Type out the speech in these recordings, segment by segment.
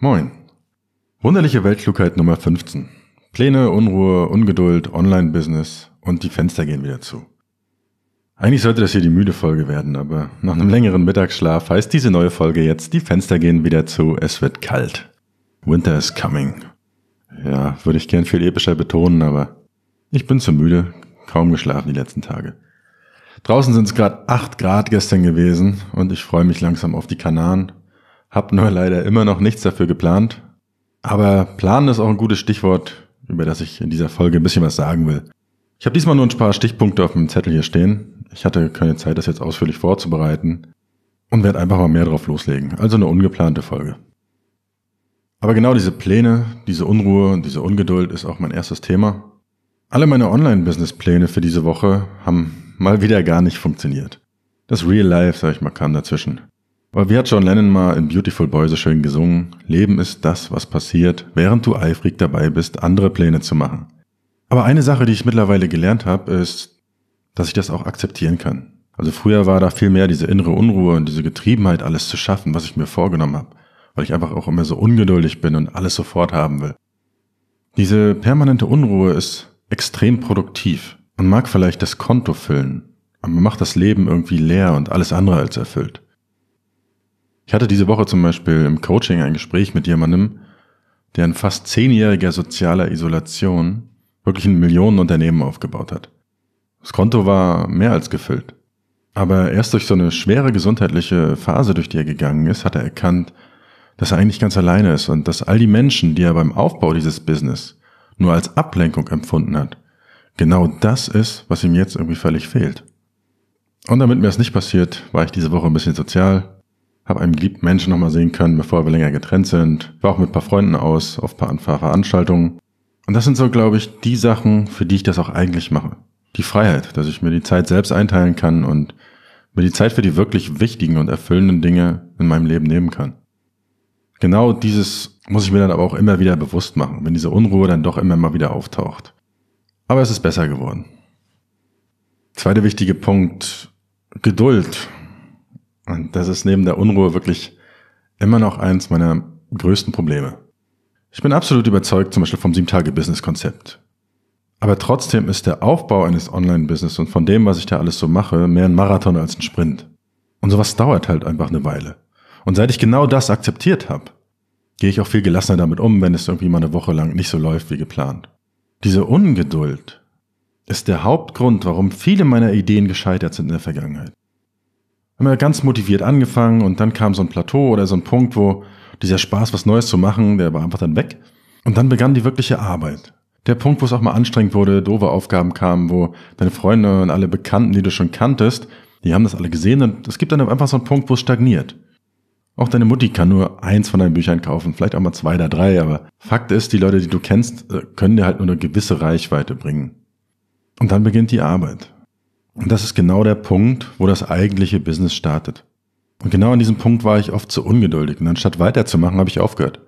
Moin. Wunderliche Weltklugheit Nummer 15. Pläne, Unruhe, Ungeduld, Online-Business und die Fenster gehen wieder zu. Eigentlich sollte das hier die müde Folge werden, aber nach einem längeren Mittagsschlaf heißt diese neue Folge jetzt, die Fenster gehen wieder zu, es wird kalt. Winter is coming. Ja, würde ich gern viel epischer betonen, aber ich bin zu müde, kaum geschlafen die letzten Tage. Draußen sind es gerade 8 Grad gestern gewesen und ich freue mich langsam auf die Kanaren hab nur leider immer noch nichts dafür geplant. Aber planen ist auch ein gutes Stichwort, über das ich in dieser Folge ein bisschen was sagen will. Ich habe diesmal nur ein paar Stichpunkte auf dem Zettel hier stehen. Ich hatte keine Zeit, das jetzt ausführlich vorzubereiten und werde einfach mal mehr drauf loslegen. Also eine ungeplante Folge. Aber genau diese Pläne, diese Unruhe und diese Ungeduld ist auch mein erstes Thema. Alle meine Online-Business-Pläne für diese Woche haben mal wieder gar nicht funktioniert. Das Real Life, sag ich mal, kam dazwischen. Aber wie hat John Lennon mal in Beautiful Boy so schön gesungen? Leben ist das, was passiert, während du eifrig dabei bist, andere Pläne zu machen. Aber eine Sache, die ich mittlerweile gelernt habe, ist, dass ich das auch akzeptieren kann. Also früher war da viel mehr diese innere Unruhe und diese Getriebenheit, alles zu schaffen, was ich mir vorgenommen habe, weil ich einfach auch immer so ungeduldig bin und alles sofort haben will. Diese permanente Unruhe ist extrem produktiv und mag vielleicht das Konto füllen, aber man macht das Leben irgendwie leer und alles andere als erfüllt. Ich hatte diese Woche zum Beispiel im Coaching ein Gespräch mit jemandem, der in fast zehnjähriger sozialer Isolation wirklich ein Millionenunternehmen aufgebaut hat. Das Konto war mehr als gefüllt. Aber erst durch so eine schwere gesundheitliche Phase, durch die er gegangen ist, hat er erkannt, dass er eigentlich ganz alleine ist und dass all die Menschen, die er beim Aufbau dieses Business nur als Ablenkung empfunden hat, genau das ist, was ihm jetzt irgendwie völlig fehlt. Und damit mir das nicht passiert, war ich diese Woche ein bisschen sozial, habe einen geliebten Menschen nochmal sehen können, bevor wir länger getrennt sind. War auch mit ein paar Freunden aus, auf ein paar Veranstaltungen. Und das sind so, glaube ich, die Sachen, für die ich das auch eigentlich mache. Die Freiheit, dass ich mir die Zeit selbst einteilen kann und mir die Zeit für die wirklich wichtigen und erfüllenden Dinge in meinem Leben nehmen kann. Genau dieses muss ich mir dann aber auch immer wieder bewusst machen, wenn diese Unruhe dann doch immer mal wieder auftaucht. Aber es ist besser geworden. Zweiter wichtiger Punkt, Geduld. Und das ist neben der Unruhe wirklich immer noch eins meiner größten Probleme. Ich bin absolut überzeugt zum Beispiel vom 7-Tage-Business-Konzept. Aber trotzdem ist der Aufbau eines Online-Business und von dem, was ich da alles so mache, mehr ein Marathon als ein Sprint. Und sowas dauert halt einfach eine Weile. Und seit ich genau das akzeptiert habe, gehe ich auch viel gelassener damit um, wenn es irgendwie mal eine Woche lang nicht so läuft wie geplant. Diese Ungeduld ist der Hauptgrund, warum viele meiner Ideen gescheitert sind in der Vergangenheit haben wir ganz motiviert angefangen und dann kam so ein Plateau oder so ein Punkt, wo dieser Spaß, was Neues zu machen, der war einfach dann weg. Und dann begann die wirkliche Arbeit. Der Punkt, wo es auch mal anstrengend wurde, doofe Aufgaben kamen, wo deine Freunde und alle Bekannten, die du schon kanntest, die haben das alle gesehen und es gibt dann einfach so einen Punkt, wo es stagniert. Auch deine Mutti kann nur eins von deinen Büchern kaufen, vielleicht auch mal zwei oder drei, aber Fakt ist, die Leute, die du kennst, äh, können dir halt nur eine gewisse Reichweite bringen. Und dann beginnt die Arbeit. Und das ist genau der Punkt, wo das eigentliche Business startet. Und genau an diesem Punkt war ich oft zu ungeduldig und anstatt weiterzumachen, habe ich aufgehört.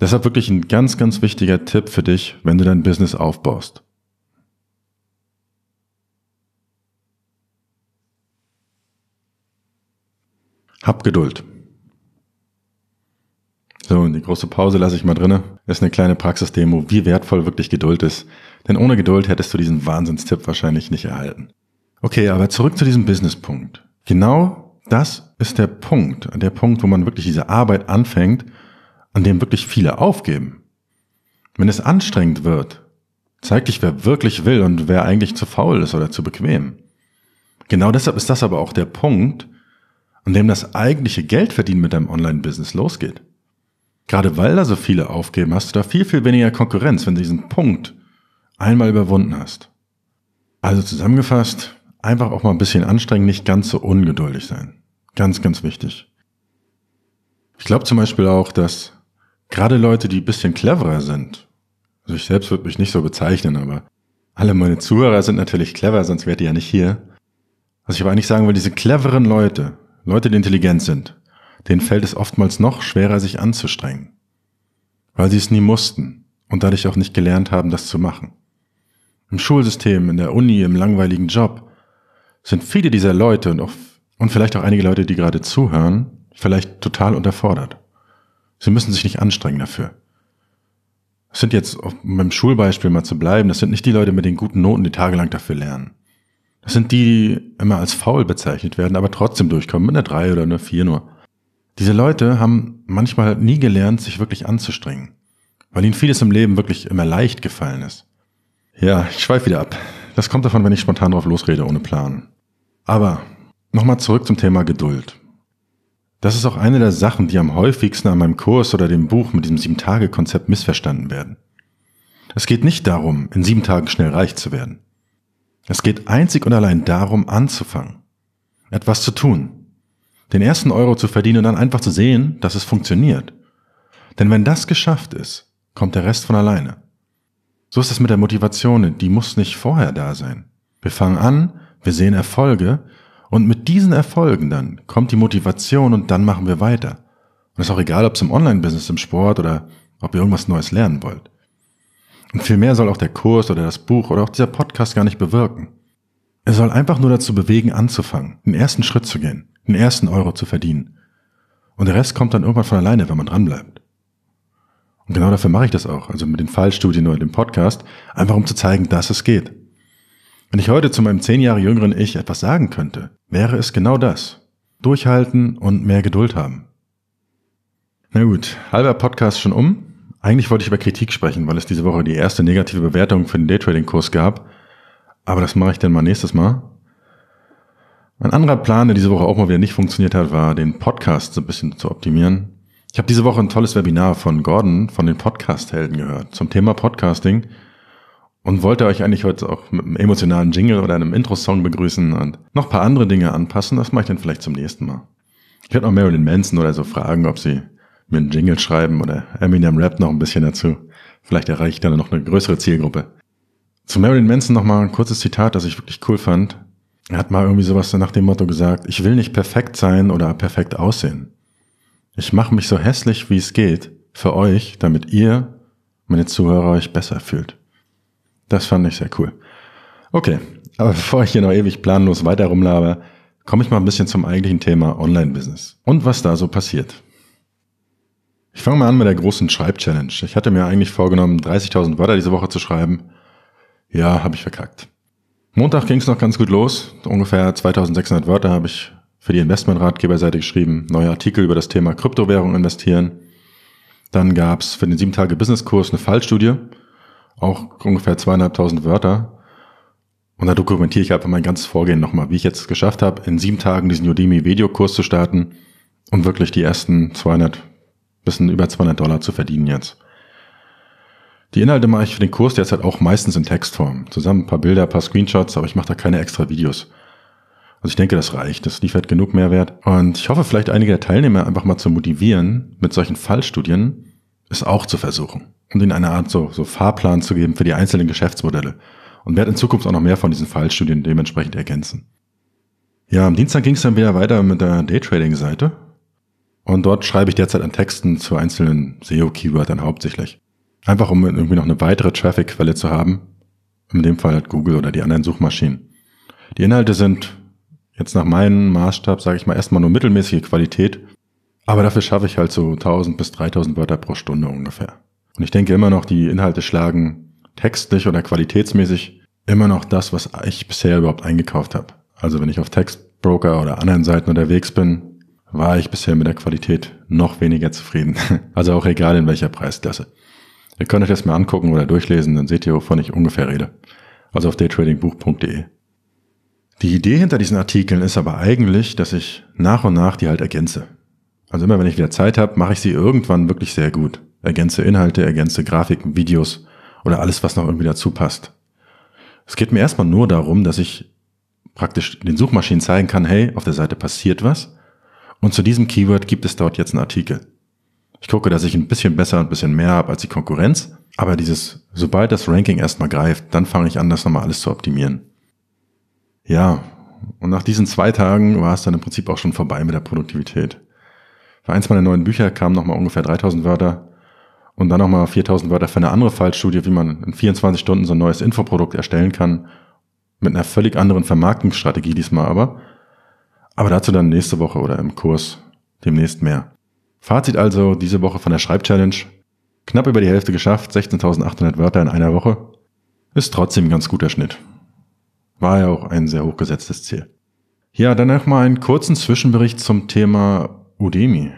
Deshalb wirklich ein ganz, ganz wichtiger Tipp für dich, wenn du dein Business aufbaust. Hab Geduld. So, und die große Pause lasse ich mal drinne. Ist eine kleine Praxisdemo, wie wertvoll wirklich Geduld ist. Denn ohne Geduld hättest du diesen Wahnsinnstipp wahrscheinlich nicht erhalten. Okay, aber zurück zu diesem Businesspunkt. Genau das ist der Punkt, der Punkt, wo man wirklich diese Arbeit anfängt, an dem wirklich viele aufgeben. Wenn es anstrengend wird, zeigt dich, wer wirklich will und wer eigentlich zu faul ist oder zu bequem. Genau deshalb ist das aber auch der Punkt, an dem das eigentliche Geldverdienen mit deinem Online-Business losgeht. Gerade weil da so viele aufgeben, hast du da viel, viel weniger Konkurrenz, wenn du diesen Punkt einmal überwunden hast. Also zusammengefasst, einfach auch mal ein bisschen anstrengen, nicht ganz so ungeduldig sein. Ganz, ganz wichtig. Ich glaube zum Beispiel auch, dass gerade Leute, die ein bisschen cleverer sind, also ich selbst würde mich nicht so bezeichnen, aber alle meine Zuhörer sind natürlich clever, sonst wärt ihr ja nicht hier. Was ich aber eigentlich sagen will, diese cleveren Leute, Leute, die intelligent sind, denen fällt es oftmals noch schwerer, sich anzustrengen. Weil sie es nie mussten und dadurch auch nicht gelernt haben, das zu machen. Im Schulsystem, in der Uni, im langweiligen Job sind viele dieser Leute und auch, und vielleicht auch einige Leute, die gerade zuhören, vielleicht total unterfordert. Sie müssen sich nicht anstrengen dafür. Das sind jetzt, um beim Schulbeispiel mal zu bleiben, das sind nicht die Leute mit den guten Noten, die tagelang dafür lernen. Das sind die, die immer als faul bezeichnet werden, aber trotzdem durchkommen mit einer 3 oder einer 4 nur. Diese Leute haben manchmal nie gelernt, sich wirklich anzustrengen, weil ihnen vieles im Leben wirklich immer leicht gefallen ist. Ja, ich schweife wieder ab. Das kommt davon, wenn ich spontan drauf losrede, ohne Plan. Aber nochmal zurück zum Thema Geduld. Das ist auch eine der Sachen, die am häufigsten an meinem Kurs oder dem Buch mit diesem Sieben-Tage-Konzept missverstanden werden. Es geht nicht darum, in sieben Tagen schnell reich zu werden. Es geht einzig und allein darum, anzufangen. Etwas zu tun. Den ersten Euro zu verdienen und dann einfach zu sehen, dass es funktioniert. Denn wenn das geschafft ist, kommt der Rest von alleine. So ist es mit der Motivation, die muss nicht vorher da sein. Wir fangen an, wir sehen Erfolge und mit diesen Erfolgen dann kommt die Motivation und dann machen wir weiter. Und es ist auch egal, ob es im Online-Business, im Sport oder ob ihr irgendwas Neues lernen wollt. Und vielmehr soll auch der Kurs oder das Buch oder auch dieser Podcast gar nicht bewirken. Er soll einfach nur dazu bewegen, anzufangen, den ersten Schritt zu gehen, den ersten Euro zu verdienen. Und der Rest kommt dann irgendwann von alleine, wenn man dranbleibt. Und genau dafür mache ich das auch, also mit den Fallstudien oder dem Podcast, einfach um zu zeigen, dass es geht. Wenn ich heute zu meinem zehn Jahre jüngeren Ich etwas sagen könnte, wäre es genau das. Durchhalten und mehr Geduld haben. Na gut, halber Podcast schon um. Eigentlich wollte ich über Kritik sprechen, weil es diese Woche die erste negative Bewertung für den Daytrading-Kurs gab. Aber das mache ich dann mal nächstes Mal. Ein anderer Plan, der diese Woche auch mal wieder nicht funktioniert hat, war, den Podcast so ein bisschen zu optimieren. Ich habe diese Woche ein tolles Webinar von Gordon von den Podcast-Helden gehört zum Thema Podcasting und wollte euch eigentlich heute auch mit einem emotionalen Jingle oder einem Intro-Song begrüßen und noch paar andere Dinge anpassen. Das mache ich dann vielleicht zum nächsten Mal. Ich werde noch Marilyn Manson oder so fragen, ob sie mir einen Jingle schreiben oder Eminem Rap noch ein bisschen dazu. Vielleicht erreiche ich dann noch eine größere Zielgruppe. Zu Marilyn Manson noch mal ein kurzes Zitat, das ich wirklich cool fand. Er hat mal irgendwie sowas nach dem Motto gesagt, ich will nicht perfekt sein oder perfekt aussehen. Ich mache mich so hässlich, wie es geht, für euch, damit ihr, meine Zuhörer, euch besser fühlt. Das fand ich sehr cool. Okay, aber bevor ich hier noch ewig planlos weiter rumlaber, komme ich mal ein bisschen zum eigentlichen Thema Online-Business und was da so passiert. Ich fange mal an mit der großen Schreib-Challenge. Ich hatte mir eigentlich vorgenommen, 30.000 Wörter diese Woche zu schreiben. Ja, habe ich verkackt. Montag ging es noch ganz gut los. Ungefähr 2600 Wörter habe ich für die Investmentratgeberseite geschrieben, neue Artikel über das Thema Kryptowährung investieren. Dann gab's für den 7-Tage-Business-Kurs eine Fallstudie, auch ungefähr zweieinhalbtausend Wörter. Und da dokumentiere ich einfach mein ganzes Vorgehen nochmal, wie ich jetzt geschafft habe, in sieben Tagen diesen Udemy-Videokurs zu starten und wirklich die ersten 200, bisschen über 200 Dollar zu verdienen jetzt. Die Inhalte mache ich für den Kurs derzeit auch meistens in Textform. Zusammen ein paar Bilder, ein paar Screenshots, aber ich mache da keine extra Videos. Also ich denke, das reicht. Das liefert genug Mehrwert. Und ich hoffe, vielleicht einige der Teilnehmer einfach mal zu motivieren, mit solchen Fallstudien es auch zu versuchen. Und ihnen eine Art so, so Fahrplan zu geben für die einzelnen Geschäftsmodelle. Und werde in Zukunft auch noch mehr von diesen Fallstudien dementsprechend ergänzen. Ja, am Dienstag ging es dann wieder weiter mit der Daytrading-Seite. Und dort schreibe ich derzeit an Texten zu einzelnen SEO-Keywörtern hauptsächlich. Einfach um irgendwie noch eine weitere Traffic-Quelle zu haben. In dem Fall halt Google oder die anderen Suchmaschinen. Die Inhalte sind Jetzt nach meinem Maßstab sage ich mal erstmal nur mittelmäßige Qualität, aber dafür schaffe ich halt so 1000 bis 3000 Wörter pro Stunde ungefähr. Und ich denke immer noch, die Inhalte schlagen textlich oder qualitätsmäßig immer noch das, was ich bisher überhaupt eingekauft habe. Also wenn ich auf Textbroker oder anderen Seiten unterwegs bin, war ich bisher mit der Qualität noch weniger zufrieden. Also auch egal in welcher Preisklasse. Ihr könnt euch das mal angucken oder durchlesen, dann seht ihr, wovon ich ungefähr rede. Also auf daytradingbuch.de. Die Idee hinter diesen Artikeln ist aber eigentlich, dass ich nach und nach die halt ergänze. Also immer wenn ich wieder Zeit habe, mache ich sie irgendwann wirklich sehr gut. Ergänze Inhalte, ergänze Grafiken, Videos oder alles, was noch irgendwie dazu passt. Es geht mir erstmal nur darum, dass ich praktisch den Suchmaschinen zeigen kann, hey, auf der Seite passiert was und zu diesem Keyword gibt es dort jetzt einen Artikel. Ich gucke, dass ich ein bisschen besser und ein bisschen mehr habe als die Konkurrenz, aber dieses, sobald das Ranking erstmal greift, dann fange ich an, das nochmal alles zu optimieren. Ja, und nach diesen zwei Tagen war es dann im Prinzip auch schon vorbei mit der Produktivität. Für eins meiner neuen Bücher kamen nochmal ungefähr 3000 Wörter und dann nochmal 4000 Wörter für eine andere Fallstudie, wie man in 24 Stunden so ein neues Infoprodukt erstellen kann. Mit einer völlig anderen Vermarktungsstrategie diesmal aber. Aber dazu dann nächste Woche oder im Kurs demnächst mehr. Fazit also diese Woche von der Schreibchallenge. Knapp über die Hälfte geschafft, 16.800 Wörter in einer Woche. Ist trotzdem ein ganz guter Schnitt. War ja auch ein sehr hochgesetztes Ziel. Ja, dann noch mal einen kurzen Zwischenbericht zum Thema Udemy.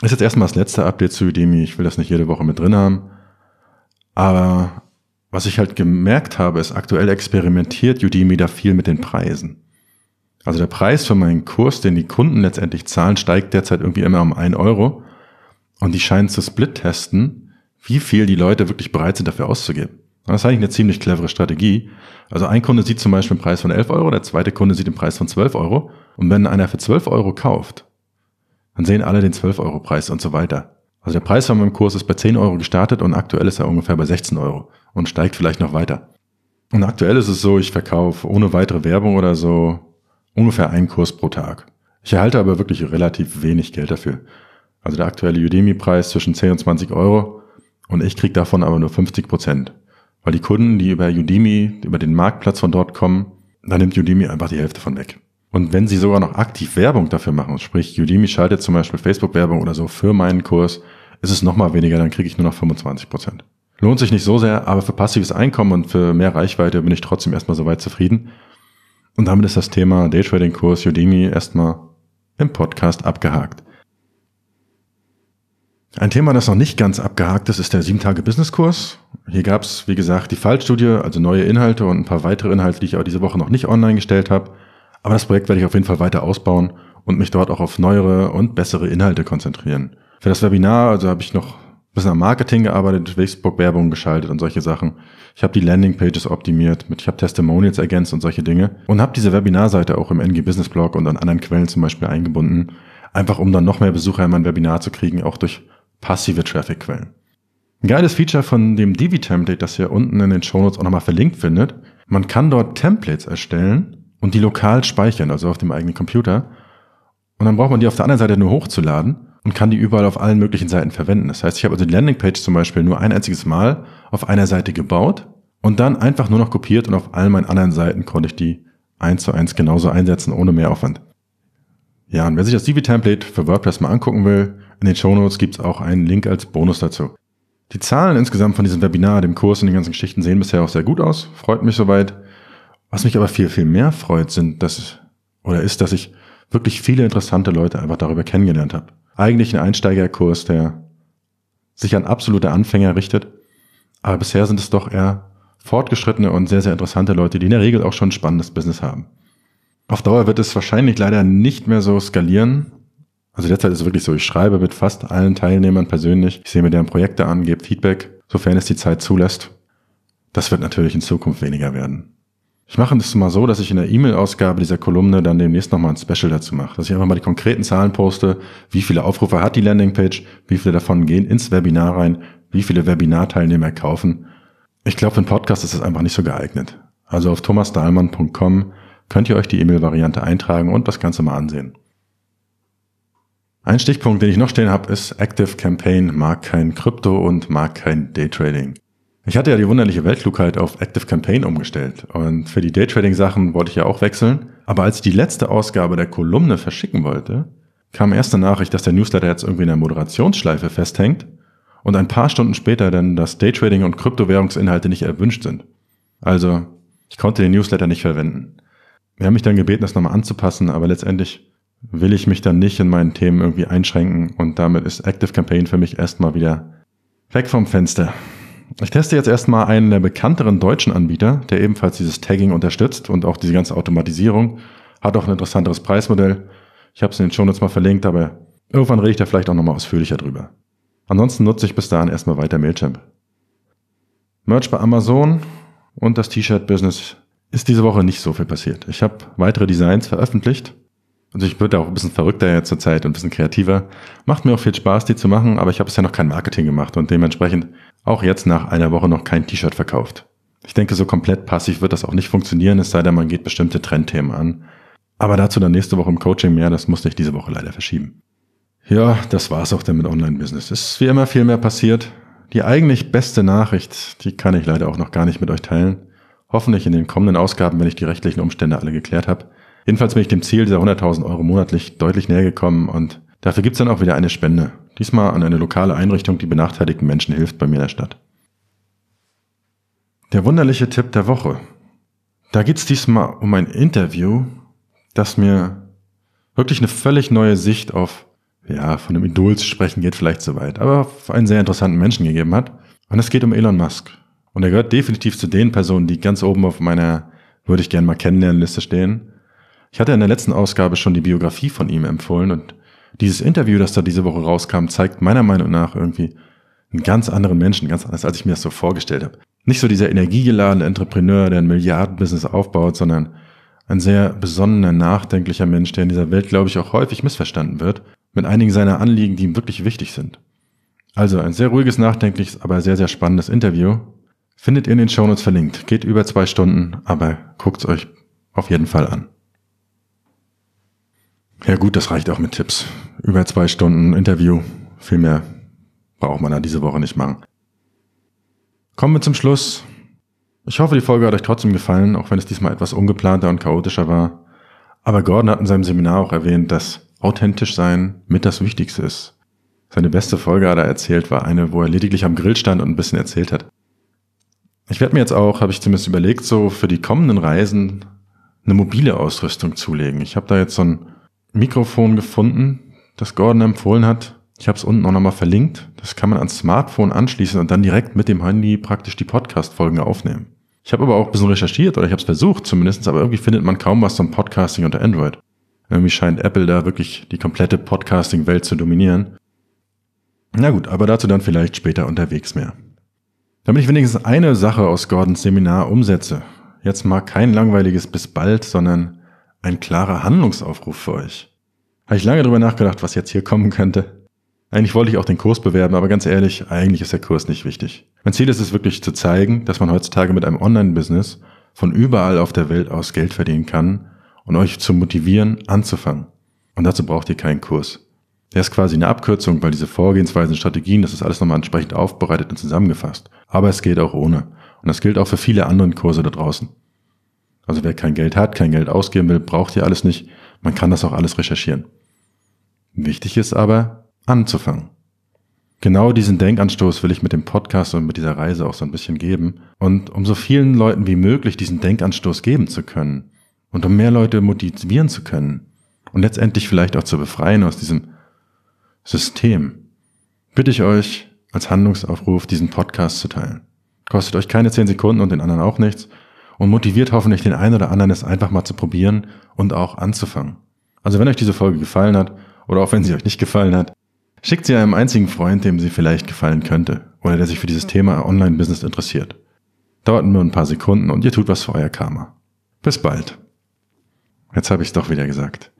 Ist jetzt erstmal das letzte Update zu Udemy. Ich will das nicht jede Woche mit drin haben. Aber was ich halt gemerkt habe, ist, aktuell experimentiert Udemy da viel mit den Preisen. Also der Preis für meinen Kurs, den die Kunden letztendlich zahlen, steigt derzeit irgendwie immer um ein Euro. Und die scheinen zu split-testen, wie viel die Leute wirklich bereit sind, dafür auszugeben. Das ist eigentlich eine ziemlich clevere Strategie. Also ein Kunde sieht zum Beispiel einen Preis von 11 Euro, der zweite Kunde sieht den Preis von 12 Euro. Und wenn einer für 12 Euro kauft, dann sehen alle den 12 Euro Preis und so weiter. Also der Preis von meinem Kurs ist bei 10 Euro gestartet und aktuell ist er ungefähr bei 16 Euro und steigt vielleicht noch weiter. Und aktuell ist es so, ich verkaufe ohne weitere Werbung oder so ungefähr einen Kurs pro Tag. Ich erhalte aber wirklich relativ wenig Geld dafür. Also der aktuelle Udemy-Preis zwischen 10 und 20 Euro und ich kriege davon aber nur 50 Prozent. Weil die Kunden, die über Udemy, über den Marktplatz von dort kommen, da nimmt Udemy einfach die Hälfte von weg. Und wenn sie sogar noch aktiv Werbung dafür machen, sprich Udemy schaltet zum Beispiel Facebook-Werbung oder so für meinen Kurs, ist es nochmal weniger, dann kriege ich nur noch 25 Prozent. Lohnt sich nicht so sehr, aber für passives Einkommen und für mehr Reichweite bin ich trotzdem erstmal soweit zufrieden. Und damit ist das Thema Daytrading-Kurs Udemy erstmal im Podcast abgehakt. Ein Thema, das noch nicht ganz abgehakt ist, ist der 7-Tage-Business-Kurs. Hier gab es, wie gesagt, die Fallstudie, also neue Inhalte und ein paar weitere Inhalte, die ich aber diese Woche noch nicht online gestellt habe. Aber das Projekt werde ich auf jeden Fall weiter ausbauen und mich dort auch auf neuere und bessere Inhalte konzentrieren. Für das Webinar, also habe ich noch ein bisschen am Marketing gearbeitet, Facebook-Werbung geschaltet und solche Sachen. Ich habe die Landingpages optimiert, mit, ich habe Testimonials ergänzt und solche Dinge und habe diese Webinarseite auch im NG Business Blog und an anderen Quellen zum Beispiel eingebunden, einfach um dann noch mehr Besucher in mein Webinar zu kriegen, auch durch passive Traffic-Quellen. Ein geiles Feature von dem Divi-Template, das ihr unten in den Shownotes auch nochmal verlinkt findet. Man kann dort Templates erstellen und die lokal speichern, also auf dem eigenen Computer. Und dann braucht man die auf der anderen Seite nur hochzuladen und kann die überall auf allen möglichen Seiten verwenden. Das heißt, ich habe also die Landingpage zum Beispiel nur ein einziges Mal auf einer Seite gebaut und dann einfach nur noch kopiert und auf all meinen anderen Seiten konnte ich die eins zu eins genauso einsetzen, ohne Mehraufwand. Ja, und wer sich das Divi-Template für WordPress mal angucken will, in den Shownotes gibt es auch einen Link als Bonus dazu. Die Zahlen insgesamt von diesem Webinar, dem Kurs und den ganzen Geschichten sehen bisher auch sehr gut aus. Freut mich soweit. Was mich aber viel, viel mehr freut, sind, dass, oder ist, dass ich wirklich viele interessante Leute einfach darüber kennengelernt habe. Eigentlich ein Einsteigerkurs, der sich an absolute Anfänger richtet. Aber bisher sind es doch eher fortgeschrittene und sehr, sehr interessante Leute, die in der Regel auch schon ein spannendes Business haben. Auf Dauer wird es wahrscheinlich leider nicht mehr so skalieren, also derzeit ist es wirklich so, ich schreibe mit fast allen Teilnehmern persönlich, ich sehe mir deren Projekte an, gebe Feedback, sofern es die Zeit zulässt. Das wird natürlich in Zukunft weniger werden. Ich mache das mal so, dass ich in der E-Mail-Ausgabe dieser Kolumne dann demnächst nochmal ein Special dazu mache. Dass ich einfach mal die konkreten Zahlen poste, wie viele Aufrufe hat die Landingpage, wie viele davon gehen ins Webinar rein, wie viele Webinarteilnehmer kaufen. Ich glaube, für einen Podcast ist das einfach nicht so geeignet. Also auf thomasdahlmann.com könnt ihr euch die E-Mail-Variante eintragen und das Ganze mal ansehen. Ein Stichpunkt, den ich noch stehen habe, ist Active Campaign mag kein Krypto und mag kein Daytrading. Ich hatte ja die wunderliche Weltklugheit auf Active Campaign umgestellt und für die Daytrading-Sachen wollte ich ja auch wechseln. Aber als ich die letzte Ausgabe der Kolumne verschicken wollte, kam erste Nachricht, dass der Newsletter jetzt irgendwie in der Moderationsschleife festhängt und ein paar Stunden später dann, dass Daytrading und Kryptowährungsinhalte nicht erwünscht sind. Also, ich konnte den Newsletter nicht verwenden. Wir haben mich dann gebeten, das nochmal anzupassen, aber letztendlich will ich mich dann nicht in meinen Themen irgendwie einschränken und damit ist Active Campaign für mich erstmal wieder weg vom Fenster. Ich teste jetzt erstmal einen der bekannteren deutschen Anbieter, der ebenfalls dieses Tagging unterstützt und auch diese ganze Automatisierung. Hat auch ein interessanteres Preismodell. Ich habe es in den Shownotes mal verlinkt, aber irgendwann rede ich da vielleicht auch nochmal ausführlicher drüber. Ansonsten nutze ich bis dahin erstmal weiter Mailchimp. Merch bei Amazon und das T-Shirt-Business ist diese Woche nicht so viel passiert. Ich habe weitere Designs veröffentlicht also ich würde auch ein bisschen verrückter jetzt zur Zeit und ein bisschen kreativer. Macht mir auch viel Spaß, die zu machen, aber ich habe bisher noch kein Marketing gemacht und dementsprechend auch jetzt nach einer Woche noch kein T-Shirt verkauft. Ich denke, so komplett passiv wird das auch nicht funktionieren, es sei denn, man geht bestimmte Trendthemen an. Aber dazu dann nächste Woche im Coaching mehr, das musste ich diese Woche leider verschieben. Ja, das war's auch dann mit Online-Business. Es ist wie immer viel mehr passiert. Die eigentlich beste Nachricht, die kann ich leider auch noch gar nicht mit euch teilen. Hoffentlich in den kommenden Ausgaben, wenn ich die rechtlichen Umstände alle geklärt habe. Jedenfalls bin ich dem Ziel dieser 100.000 Euro monatlich deutlich näher gekommen und Dafür gibt's dann auch wieder eine Spende. Diesmal an eine lokale Einrichtung, die benachteiligten Menschen hilft bei mir in der Stadt. Der wunderliche Tipp der Woche. Da geht's diesmal um ein Interview, das mir wirklich eine völlig neue Sicht auf, ja, von einem Idol zu sprechen geht vielleicht zu weit, aber auf einen sehr interessanten Menschen gegeben hat. Und es geht um Elon Musk. Und er gehört definitiv zu den Personen, die ganz oben auf meiner würde ich gerne mal kennenlernen Liste stehen. Ich hatte in der letzten Ausgabe schon die Biografie von ihm empfohlen und dieses Interview, das da diese Woche rauskam, zeigt meiner Meinung nach irgendwie einen ganz anderen Menschen, ganz anders, als ich mir das so vorgestellt habe. Nicht so dieser energiegeladene Entrepreneur, der ein Milliardenbusiness aufbaut, sondern ein sehr besonnener, nachdenklicher Mensch, der in dieser Welt, glaube ich, auch häufig missverstanden wird, mit einigen seiner Anliegen, die ihm wirklich wichtig sind. Also ein sehr ruhiges, nachdenkliches, aber sehr, sehr spannendes Interview. Findet ihr in den Shownotes verlinkt. Geht über zwei Stunden, aber guckt's euch auf jeden Fall an. Ja gut, das reicht auch mit Tipps. Über zwei Stunden Interview. Viel mehr braucht man da diese Woche nicht machen. Kommen wir zum Schluss. Ich hoffe, die Folge hat euch trotzdem gefallen, auch wenn es diesmal etwas ungeplanter und chaotischer war. Aber Gordon hat in seinem Seminar auch erwähnt, dass authentisch sein mit das Wichtigste ist. Seine beste Folge hat er erzählt, war eine, wo er lediglich am Grill stand und ein bisschen erzählt hat. Ich werde mir jetzt auch, habe ich zumindest überlegt, so für die kommenden Reisen eine mobile Ausrüstung zulegen. Ich habe da jetzt so ein Mikrofon gefunden, das Gordon empfohlen hat. Ich habe es unten auch nochmal verlinkt. Das kann man ans Smartphone anschließen und dann direkt mit dem Handy praktisch die Podcast-Folgen aufnehmen. Ich habe aber auch ein bisschen recherchiert oder ich habe es versucht zumindest, aber irgendwie findet man kaum was zum Podcasting unter Android. Irgendwie scheint Apple da wirklich die komplette Podcasting-Welt zu dominieren. Na gut, aber dazu dann vielleicht später unterwegs mehr. Damit ich wenigstens eine Sache aus Gordons Seminar umsetze. Jetzt mal kein langweiliges bis bald, sondern ein klarer Handlungsaufruf für euch. Habe ich lange drüber nachgedacht, was jetzt hier kommen könnte. Eigentlich wollte ich auch den Kurs bewerben, aber ganz ehrlich, eigentlich ist der Kurs nicht wichtig. Mein Ziel ist es wirklich zu zeigen, dass man heutzutage mit einem Online-Business von überall auf der Welt aus Geld verdienen kann und euch zu motivieren, anzufangen. Und dazu braucht ihr keinen Kurs. Der ist quasi eine Abkürzung, weil diese Vorgehensweisen, Strategien, das ist alles nochmal entsprechend aufbereitet und zusammengefasst. Aber es geht auch ohne. Und das gilt auch für viele andere Kurse da draußen. Also wer kein Geld hat, kein Geld ausgeben will, braucht hier alles nicht. Man kann das auch alles recherchieren. Wichtig ist aber, anzufangen. Genau diesen Denkanstoß will ich mit dem Podcast und mit dieser Reise auch so ein bisschen geben. Und um so vielen Leuten wie möglich diesen Denkanstoß geben zu können. Und um mehr Leute motivieren zu können. Und letztendlich vielleicht auch zu befreien aus diesem System. Bitte ich euch als Handlungsaufruf, diesen Podcast zu teilen. Kostet euch keine zehn Sekunden und den anderen auch nichts und motiviert hoffentlich den einen oder anderen, es einfach mal zu probieren und auch anzufangen. Also wenn euch diese Folge gefallen hat oder auch wenn sie euch nicht gefallen hat, schickt sie einem einzigen Freund, dem sie vielleicht gefallen könnte oder der sich für dieses Thema Online-Business interessiert. Dauert nur ein paar Sekunden und ihr tut was für euer Karma. Bis bald. Jetzt habe ich es doch wieder gesagt.